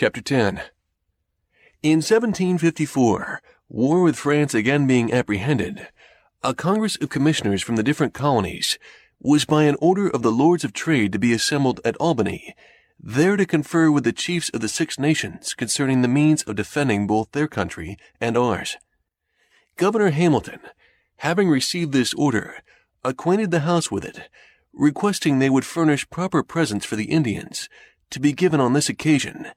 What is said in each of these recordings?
Chapter 10 In 1754, war with France again being apprehended, a Congress of Commissioners from the different colonies was by an order of the Lords of Trade to be assembled at Albany, there to confer with the chiefs of the Six Nations concerning the means of defending both their country and ours. Governor Hamilton, having received this order, acquainted the House with it, requesting they would furnish proper presents for the Indians to be given on this occasion,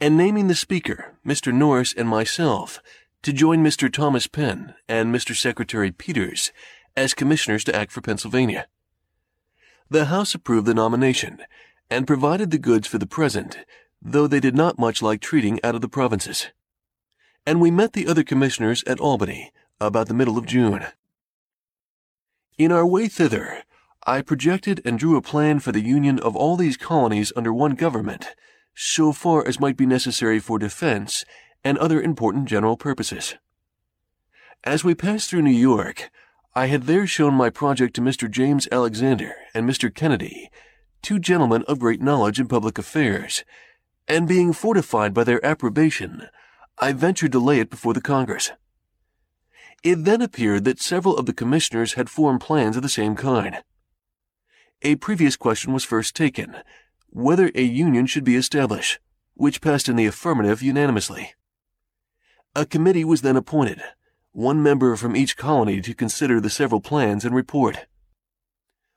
and naming the Speaker, Mr. Norris, and myself to join Mr. Thomas Penn and Mr. Secretary Peters as commissioners to act for Pennsylvania. The House approved the nomination and provided the goods for the present, though they did not much like treating out of the provinces. And we met the other commissioners at Albany about the middle of June. In our way thither, I projected and drew a plan for the union of all these colonies under one government, so far as might be necessary for defense and other important general purposes. As we passed through New York, I had there shown my project to Mr. James Alexander and Mr. Kennedy, two gentlemen of great knowledge in public affairs, and being fortified by their approbation, I ventured to lay it before the Congress. It then appeared that several of the commissioners had formed plans of the same kind. A previous question was first taken, whether a union should be established, which passed in the affirmative unanimously. A committee was then appointed, one member from each colony to consider the several plans and report.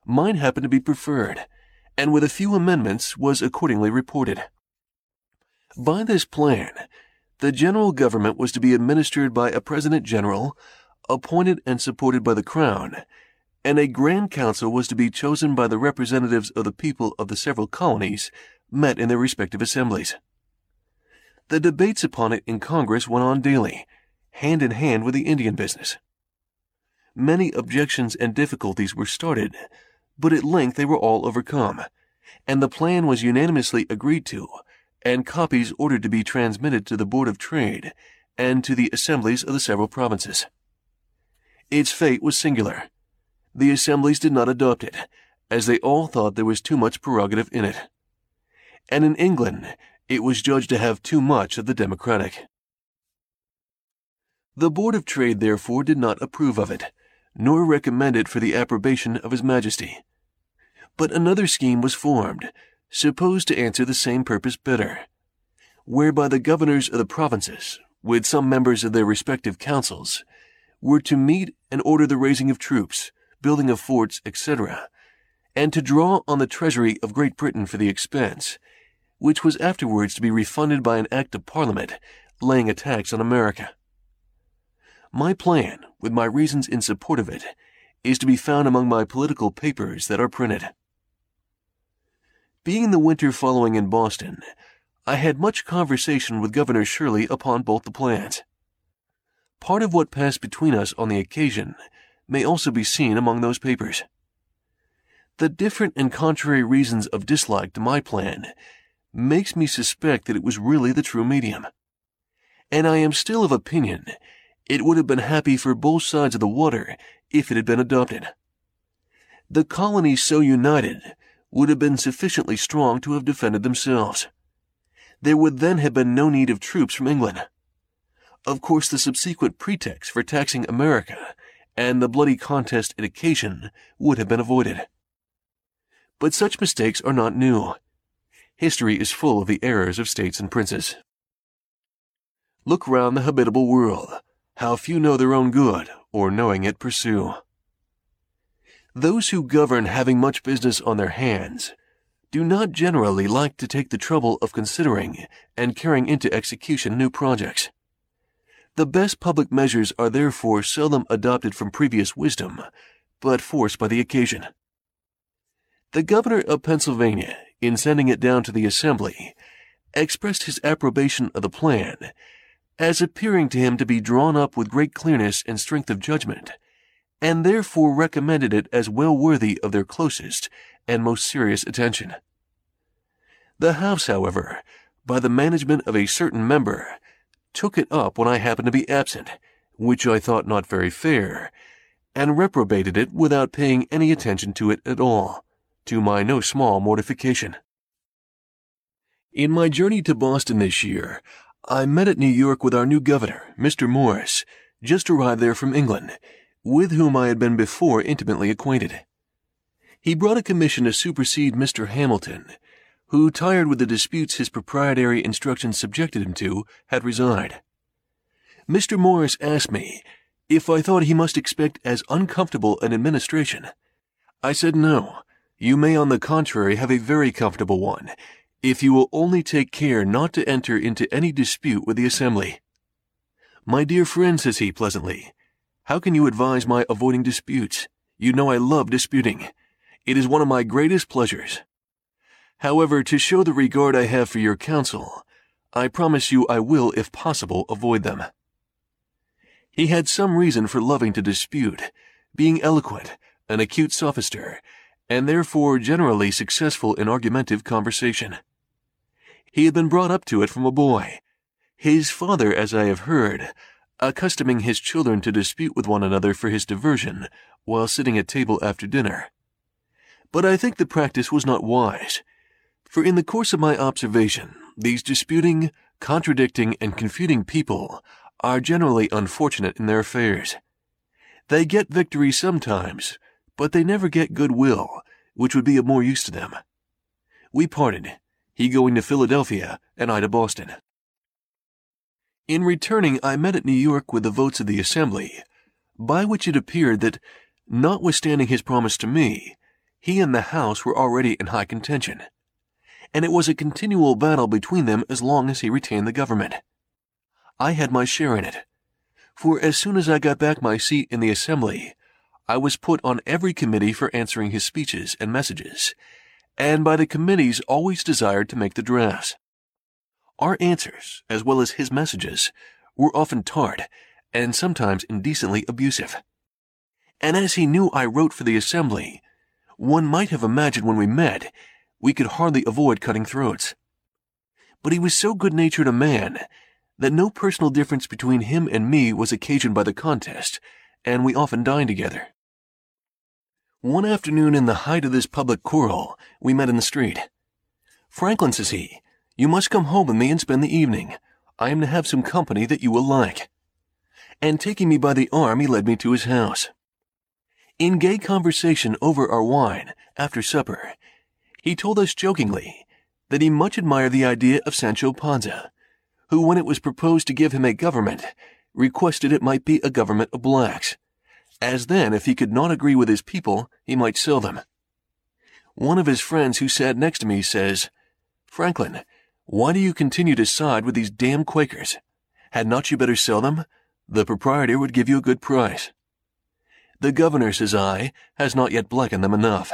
Mine happened to be preferred, and with a few amendments was accordingly reported. By this plan, the general government was to be administered by a president general, appointed and supported by the crown, and a grand council was to be chosen by the representatives of the people of the several colonies met in their respective assemblies. The debates upon it in Congress went on daily, hand in hand with the Indian business. Many objections and difficulties were started, but at length they were all overcome, and the plan was unanimously agreed to, and copies ordered to be transmitted to the Board of Trade and to the assemblies of the several provinces. Its fate was singular. The assemblies did not adopt it, as they all thought there was too much prerogative in it. And in England, it was judged to have too much of the democratic. The Board of Trade, therefore, did not approve of it, nor recommend it for the approbation of His Majesty. But another scheme was formed, supposed to answer the same purpose better, whereby the governors of the provinces, with some members of their respective councils, were to meet and order the raising of troops, building of forts, etc., and to draw on the treasury of Great Britain for the expense, which was afterwards to be refunded by an act of Parliament laying a tax on America. My plan, with my reasons in support of it, is to be found among my political papers that are printed. Being the winter following in Boston, I had much conversation with Governor Shirley upon both the plans. Part of what passed between us on the occasion may also be seen among those papers. The different and contrary reasons of dislike to my plan makes me suspect that it was really the true medium. And I am still of opinion it would have been happy for both sides of the water if it had been adopted. The colonies so united would have been sufficiently strong to have defended themselves. There would then have been no need of troops from England. Of course, the subsequent pretext for taxing America and the bloody contest it occasioned would have been avoided. But such mistakes are not new. History is full of the errors of states and princes. Look round the habitable world how few know their own good, or knowing it pursue. Those who govern having much business on their hands do not generally like to take the trouble of considering and carrying into execution new projects. The best public measures are therefore seldom adopted from previous wisdom, but forced by the occasion. The governor of Pennsylvania, in sending it down to the Assembly, expressed his approbation of the plan as appearing to him to be drawn up with great clearness and strength of judgment, and therefore recommended it as well worthy of their closest and most serious attention. The House, however, by the management of a certain member, took it up when I happened to be absent, which I thought not very fair, and reprobated it without paying any attention to it at all, to my no small mortification. In my journey to Boston this year, I met at New York with our new governor, Mr. Morris, just arrived there from England, with whom I had been before intimately acquainted. He brought a commission to supersede Mr. Hamilton, who, tired with the disputes his proprietary instructions subjected him to, had resigned. Mr. Morris asked me if I thought he must expect as uncomfortable an administration. I said no. You may, on the contrary, have a very comfortable one, if you will only take care not to enter into any dispute with the Assembly. My dear friend, says he pleasantly, how can you advise my avoiding disputes? You know I love disputing. It is one of my greatest pleasures. However, to show the regard I have for your counsel, I promise you I will, if possible, avoid them. He had some reason for loving to dispute, being eloquent, an acute sophister, and therefore generally successful in argumentative conversation. He had been brought up to it from a boy. His father, as I have heard, accustoming his children to dispute with one another for his diversion while sitting at table after dinner. But I think the practice was not wise, for in the course of my observation, these disputing, contradicting, and confuting people are generally unfortunate in their affairs. They get victory sometimes, but they never get good will, which would be of more use to them. We parted, he going to Philadelphia and I to Boston. In returning, I met at New York with the votes of the Assembly, by which it appeared that, notwithstanding his promise to me, he and the House were already in high contention, and it was a continual battle between them as long as he retained the government. I had my share in it, for as soon as I got back my seat in the Assembly, I was put on every committee for answering his speeches and messages, and by the committees always desired to make the drafts. Our answers, as well as his messages, were often tart and sometimes indecently abusive. And as he knew I wrote for the Assembly, one might have imagined when we met we could hardly avoid cutting throats. But he was so good natured a man that no personal difference between him and me was occasioned by the contest, and we often dined together. One afternoon in the height of this public quarrel, we met in the street. Franklin, says he, you must come home with me and spend the evening. I am to have some company that you will like. And taking me by the arm, he led me to his house. In gay conversation over our wine, after supper, he told us jokingly that he much admired the idea of Sancho Panza, who, when it was proposed to give him a government, requested it might be a government of blacks as then if he could not agree with his people, he might sell them. One of his friends who sat next to me says, Franklin, why do you continue to side with these damn Quakers? Had not you better sell them? The proprietor would give you a good price. The governor, says I, has not yet blackened them enough.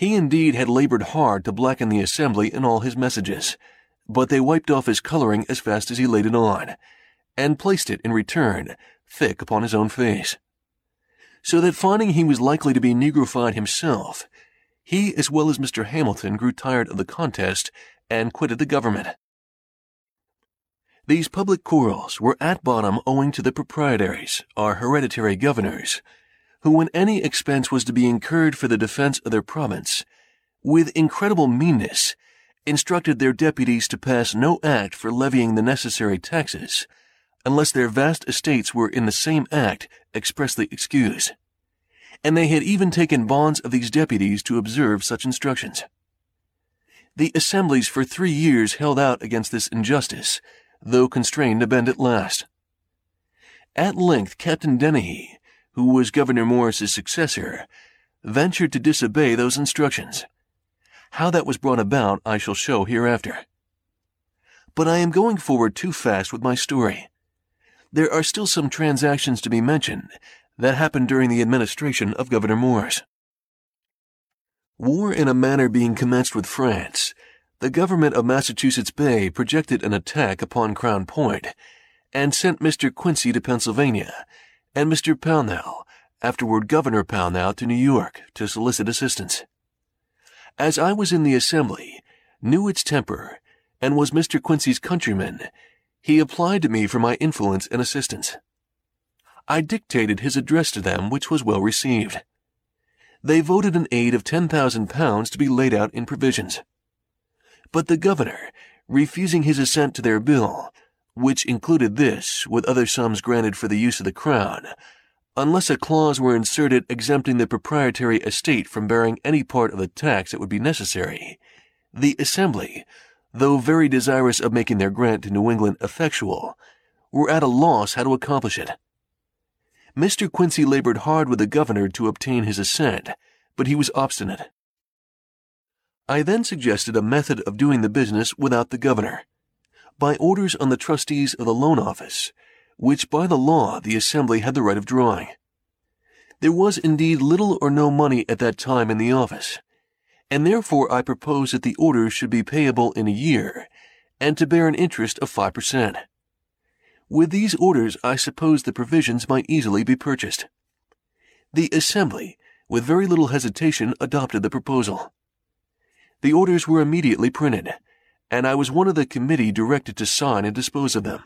He indeed had labored hard to blacken the assembly in all his messages, but they wiped off his coloring as fast as he laid it on, and placed it in return thick upon his own face. So that finding he was likely to be Negrofied himself, he as well as Mr. Hamilton grew tired of the contest and quitted the government. These public quarrels were at bottom owing to the proprietaries, our hereditary governors, who, when any expense was to be incurred for the defense of their province, with incredible meanness, instructed their deputies to pass no act for levying the necessary taxes, unless their vast estates were in the same act expressly excused. And they had even taken bonds of these deputies to observe such instructions. The assemblies for three years held out against this injustice, though constrained to bend at last. At length Captain Denny, who was Governor Morris's successor, ventured to disobey those instructions. How that was brought about I shall show hereafter. But I am going forward too fast with my story there are still some transactions to be mentioned that happened during the administration of Governor Morris. War in a manner being commenced with France, the government of Massachusetts Bay projected an attack upon Crown Point and sent Mr. Quincy to Pennsylvania and Mr. Pownall, afterward Governor Pownall, to New York to solicit assistance. As I was in the assembly, knew its temper, and was Mr. Quincy's countryman, he applied to me for my influence and assistance. I dictated his address to them, which was well received. They voted an aid of ten thousand pounds to be laid out in provisions. but the governor, refusing his assent to their bill, which included this with other sums granted for the use of the crown, unless a clause were inserted exempting the proprietary estate from bearing any part of the tax that would be necessary, the Assembly, though very desirous of making their grant to New England effectual, were at a loss how to accomplish it. Mr. Quincy labored hard with the governor to obtain his assent, but he was obstinate. I then suggested a method of doing the business without the governor, by orders on the trustees of the loan office, which by the law the assembly had the right of drawing. There was indeed little or no money at that time in the office, and therefore I proposed that the orders should be payable in a year, and to bear an interest of five per cent. With these orders, I suppose the provisions might easily be purchased. The Assembly, with very little hesitation, adopted the proposal. The orders were immediately printed, and I was one of the committee directed to sign and dispose of them.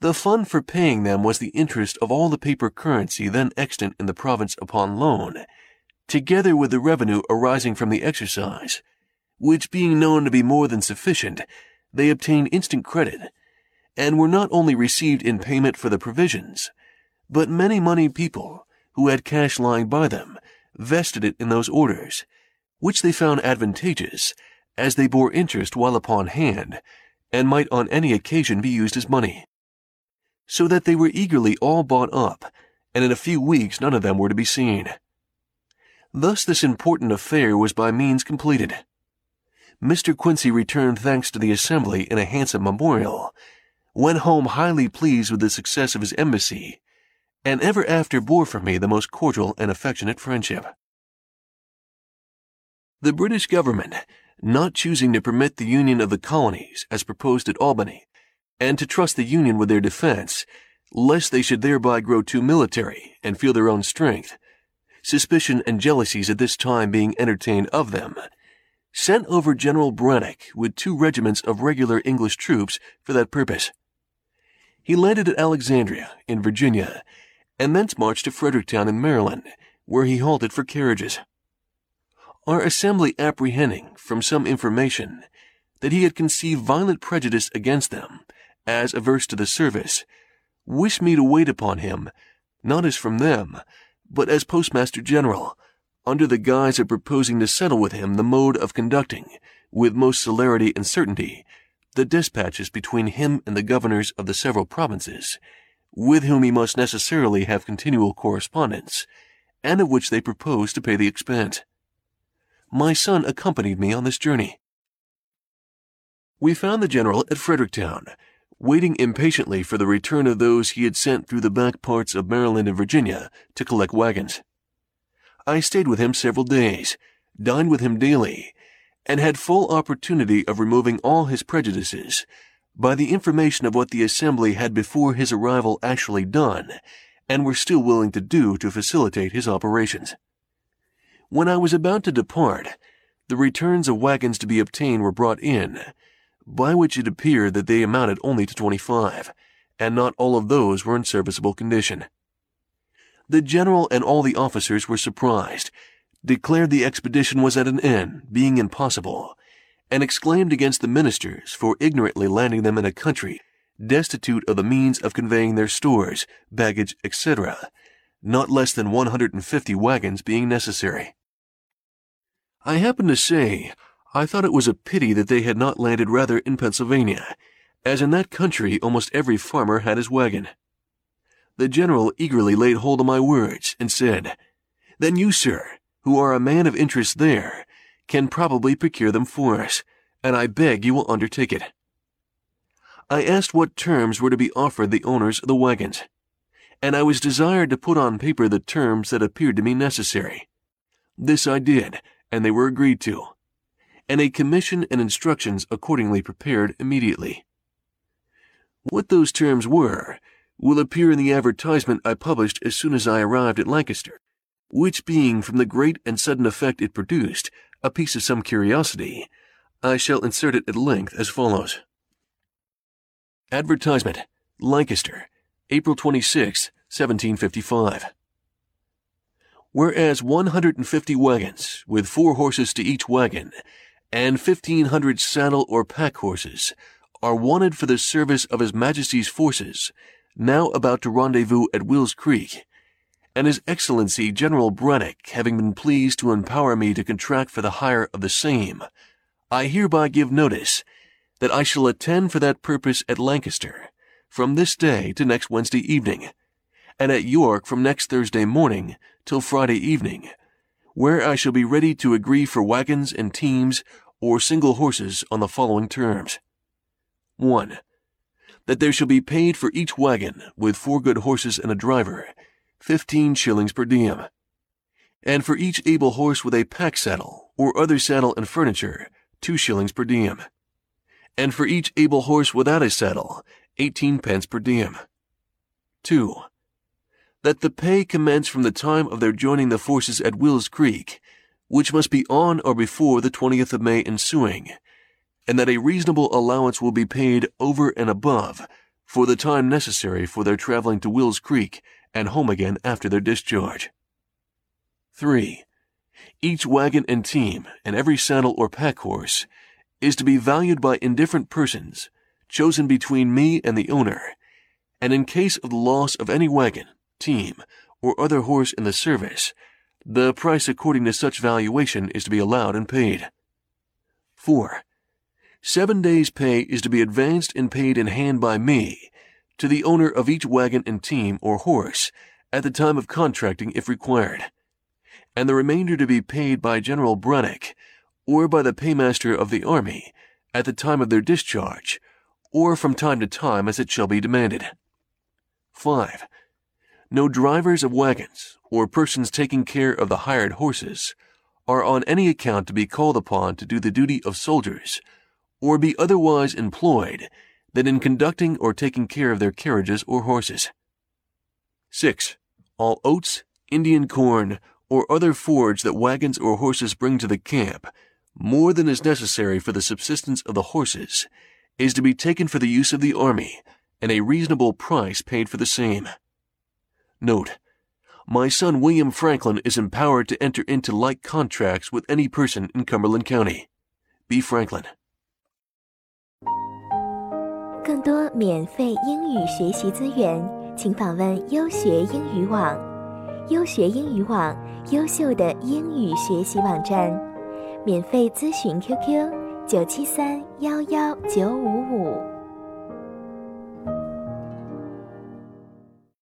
The fund for paying them was the interest of all the paper currency then extant in the province upon loan, together with the revenue arising from the exercise, which being known to be more than sufficient, they obtained instant credit and were not only received in payment for the provisions, but many moneyed people who had cash lying by them vested it in those orders, which they found advantageous, as they bore interest while upon hand, and might on any occasion be used as money. So that they were eagerly all bought up, and in a few weeks none of them were to be seen. Thus this important affair was by means completed. Mr. Quincy returned thanks to the Assembly in a handsome memorial, went home highly pleased with the success of his embassy, and ever after bore from me the most cordial and affectionate friendship. The British government, not choosing to permit the union of the colonies as proposed at Albany, and to trust the union with their defense, lest they should thereby grow too military and feel their own strength, suspicion and jealousies at this time being entertained of them, sent over General Braddock with two regiments of regular English troops for that purpose. He landed at Alexandria, in Virginia, and thence marched to Fredericktown in Maryland, where he halted for carriages. Our assembly apprehending, from some information, that he had conceived violent prejudice against them, as averse to the service, wished me to wait upon him, not as from them, but as Postmaster General, under the guise of proposing to settle with him the mode of conducting, with most celerity and certainty, the dispatches between him and the governors of the several provinces, with whom he must necessarily have continual correspondence, and of which they proposed to pay the expense. My son accompanied me on this journey. We found the general at Fredericktown, waiting impatiently for the return of those he had sent through the back parts of Maryland and Virginia to collect wagons. I stayed with him several days, dined with him daily, and had full opportunity of removing all his prejudices by the information of what the Assembly had before his arrival actually done and were still willing to do to facilitate his operations. When I was about to depart, the returns of wagons to be obtained were brought in, by which it appeared that they amounted only to twenty-five, and not all of those were in serviceable condition. The general and all the officers were surprised declared the expedition was at an end, being impossible, and exclaimed against the ministers for ignorantly landing them in a country destitute of the means of conveying their stores, baggage, etc., not less than 150 wagons being necessary. I happen to say, I thought it was a pity that they had not landed rather in Pennsylvania, as in that country almost every farmer had his wagon. The general eagerly laid hold of my words and said, Then you, sir, who are a man of interest there, can probably procure them for us, and I beg you will undertake it. I asked what terms were to be offered the owners of the wagons, and I was desired to put on paper the terms that appeared to me necessary. This I did, and they were agreed to, and a commission and instructions accordingly prepared immediately. What those terms were will appear in the advertisement I published as soon as I arrived at Lancaster which being from the great and sudden effect it produced, a piece of some curiosity, I shall insert it at length as follows. Advertisement, Lancaster, April 26, 1755. Whereas 150 wagons, with four horses to each wagon, and 1,500 saddle or pack horses are wanted for the service of His Majesty's forces, now about to rendezvous at Wills Creek, and His Excellency General Braddock having been pleased to empower me to contract for the hire of the same, I hereby give notice that I shall attend for that purpose at Lancaster from this day to next Wednesday evening, and at York from next Thursday morning till Friday evening, where I shall be ready to agree for wagons and teams or single horses on the following terms. 1. That there shall be paid for each wagon, with four good horses and a driver, fifteen shillings per diem. And for each able horse with a pack saddle, or other saddle and furniture, two shillings per diem. And for each able horse without a saddle, eighteen pence per diem. 2. That the pay commence from the time of their joining the forces at Wills Creek, which must be on or before the 20th of May ensuing, and that a reasonable allowance will be paid over and above for the time necessary for their traveling to Wills Creek and home again after their discharge. 3. Each wagon and team and every saddle or pack horse is to be valued by indifferent persons, chosen between me and the owner, and in case of the loss of any wagon, team, or other horse in the service, the price according to such valuation is to be allowed and paid. 4. Seven days' pay is to be advanced and paid in hand by me to the owner of each wagon and team or horse at the time of contracting if required, and the remainder to be paid by General Braddock or by the paymaster of the army at the time of their discharge or from time to time as it shall be demanded. 5. No drivers of wagons or persons taking care of the hired horses are on any account to be called upon to do the duty of soldiers or be otherwise employed than in conducting or taking care of their carriages or horses. 6. All oats, Indian corn, or other forage that wagons or horses bring to the camp, more than is necessary for the subsistence of the horses, is to be taken for the use of the army, and a reasonable price paid for the same. Note, my son William Franklin is empowered to enter into like contracts with any person in Cumberland County. B. Franklin. 更多免费英语学习资源，请访问优学英语网。优学英语网，优秀的英语学习网站。免费咨询 QQ：九七三幺幺九五五。